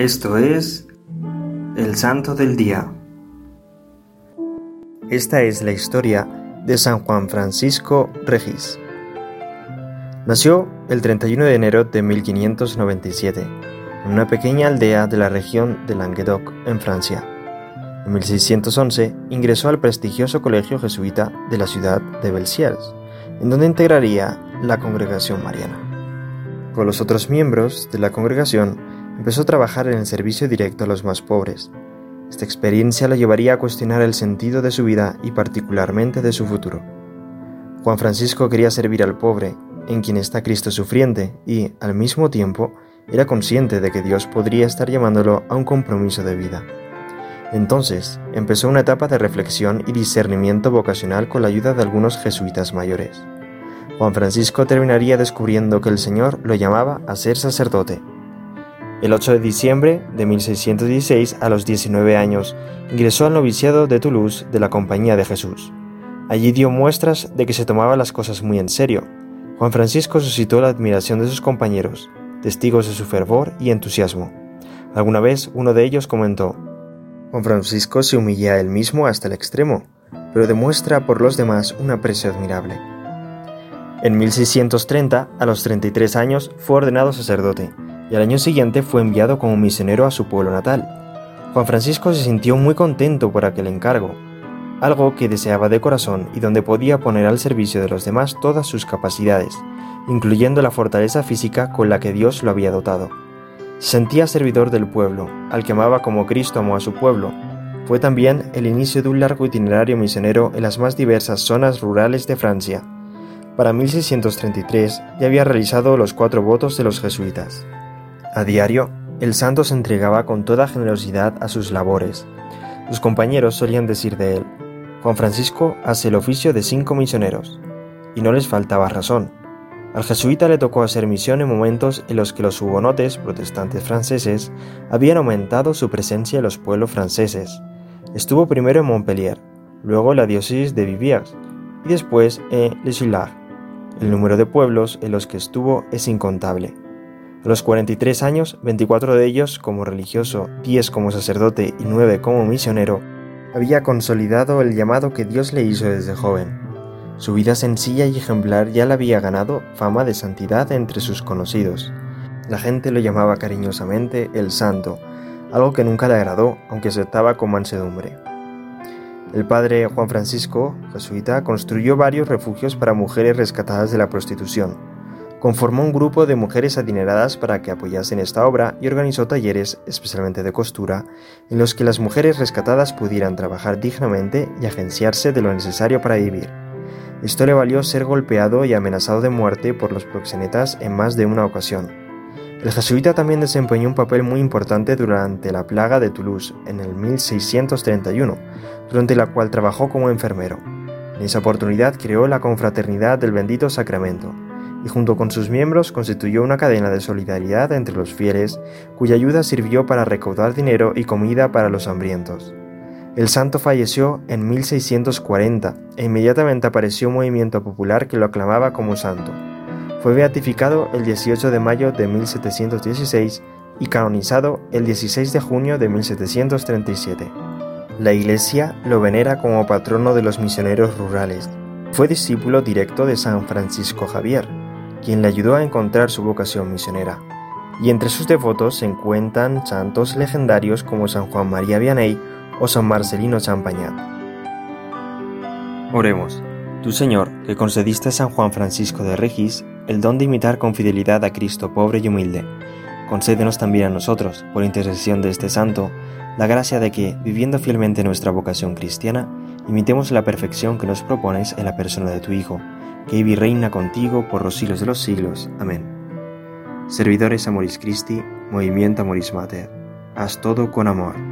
Esto es el Santo del Día. Esta es la historia de San Juan Francisco Regis. Nació el 31 de enero de 1597 en una pequeña aldea de la región de Languedoc, en Francia. En 1611 ingresó al prestigioso colegio jesuita de la ciudad de Belsiers, en donde integraría la congregación mariana. Con los otros miembros de la congregación empezó a trabajar en el servicio directo a los más pobres. Esta experiencia lo llevaría a cuestionar el sentido de su vida y particularmente de su futuro. Juan Francisco quería servir al pobre, en quien está Cristo sufriente, y, al mismo tiempo, era consciente de que Dios podría estar llamándolo a un compromiso de vida. Entonces, empezó una etapa de reflexión y discernimiento vocacional con la ayuda de algunos jesuitas mayores. Juan Francisco terminaría descubriendo que el Señor lo llamaba a ser sacerdote el 8 de diciembre de 1616, a los 19 años, ingresó al noviciado de Toulouse de la Compañía de Jesús. Allí dio muestras de que se tomaba las cosas muy en serio. Juan Francisco suscitó la admiración de sus compañeros, testigos de su fervor y entusiasmo. Alguna vez uno de ellos comentó, Juan Francisco se humilla a él mismo hasta el extremo, pero demuestra por los demás un aprecio admirable. En 1630, a los 33 años, fue ordenado sacerdote y al año siguiente fue enviado como misionero a su pueblo natal. Juan Francisco se sintió muy contento por aquel encargo, algo que deseaba de corazón y donde podía poner al servicio de los demás todas sus capacidades, incluyendo la fortaleza física con la que Dios lo había dotado. Se sentía servidor del pueblo, al que amaba como Cristo amó a su pueblo. Fue también el inicio de un largo itinerario misionero en las más diversas zonas rurales de Francia. Para 1633 ya había realizado los cuatro votos de los jesuitas. A diario, el santo se entregaba con toda generosidad a sus labores. Sus compañeros solían decir de él, Juan Francisco hace el oficio de cinco misioneros, y no les faltaba razón. Al jesuita le tocó hacer misión en momentos en los que los hugonotes protestantes franceses habían aumentado su presencia en los pueblos franceses. Estuvo primero en Montpellier, luego en la diócesis de Viviers y después en Les El número de pueblos en los que estuvo es incontable. A los 43 años, 24 de ellos como religioso, 10 como sacerdote y 9 como misionero, había consolidado el llamado que Dios le hizo desde joven. Su vida sencilla y ejemplar ya le había ganado fama de santidad entre sus conocidos. La gente lo llamaba cariñosamente el santo, algo que nunca le agradó, aunque aceptaba con mansedumbre. El padre Juan Francisco, jesuita, construyó varios refugios para mujeres rescatadas de la prostitución conformó un grupo de mujeres adineradas para que apoyasen esta obra y organizó talleres, especialmente de costura, en los que las mujeres rescatadas pudieran trabajar dignamente y agenciarse de lo necesario para vivir. Esto le valió ser golpeado y amenazado de muerte por los proxenetas en más de una ocasión. El jesuita también desempeñó un papel muy importante durante la plaga de Toulouse en el 1631, durante la cual trabajó como enfermero. En esa oportunidad creó la Confraternidad del Bendito Sacramento, y junto con sus miembros constituyó una cadena de solidaridad entre los fieles, cuya ayuda sirvió para recaudar dinero y comida para los hambrientos. El santo falleció en 1640 e inmediatamente apareció un movimiento popular que lo aclamaba como santo. Fue beatificado el 18 de mayo de 1716 y canonizado el 16 de junio de 1737. La Iglesia lo venera como patrono de los misioneros rurales. Fue discípulo directo de San Francisco Javier, quien le ayudó a encontrar su vocación misionera. Y entre sus devotos se encuentran santos legendarios como San Juan María Vianney o San Marcelino Champagnat. Oremos. Tu Señor, que concediste a San Juan Francisco de Regis el don de imitar con fidelidad a Cristo pobre y humilde, concédenos también a nosotros, por intercesión de este santo, la gracia de que, viviendo fielmente nuestra vocación cristiana, imitemos la perfección que nos propones en la persona de tu Hijo, que vive y reina contigo por los siglos de los siglos. Amén. Servidores Amoris Christi, Movimiento Amoris Mater, haz todo con amor.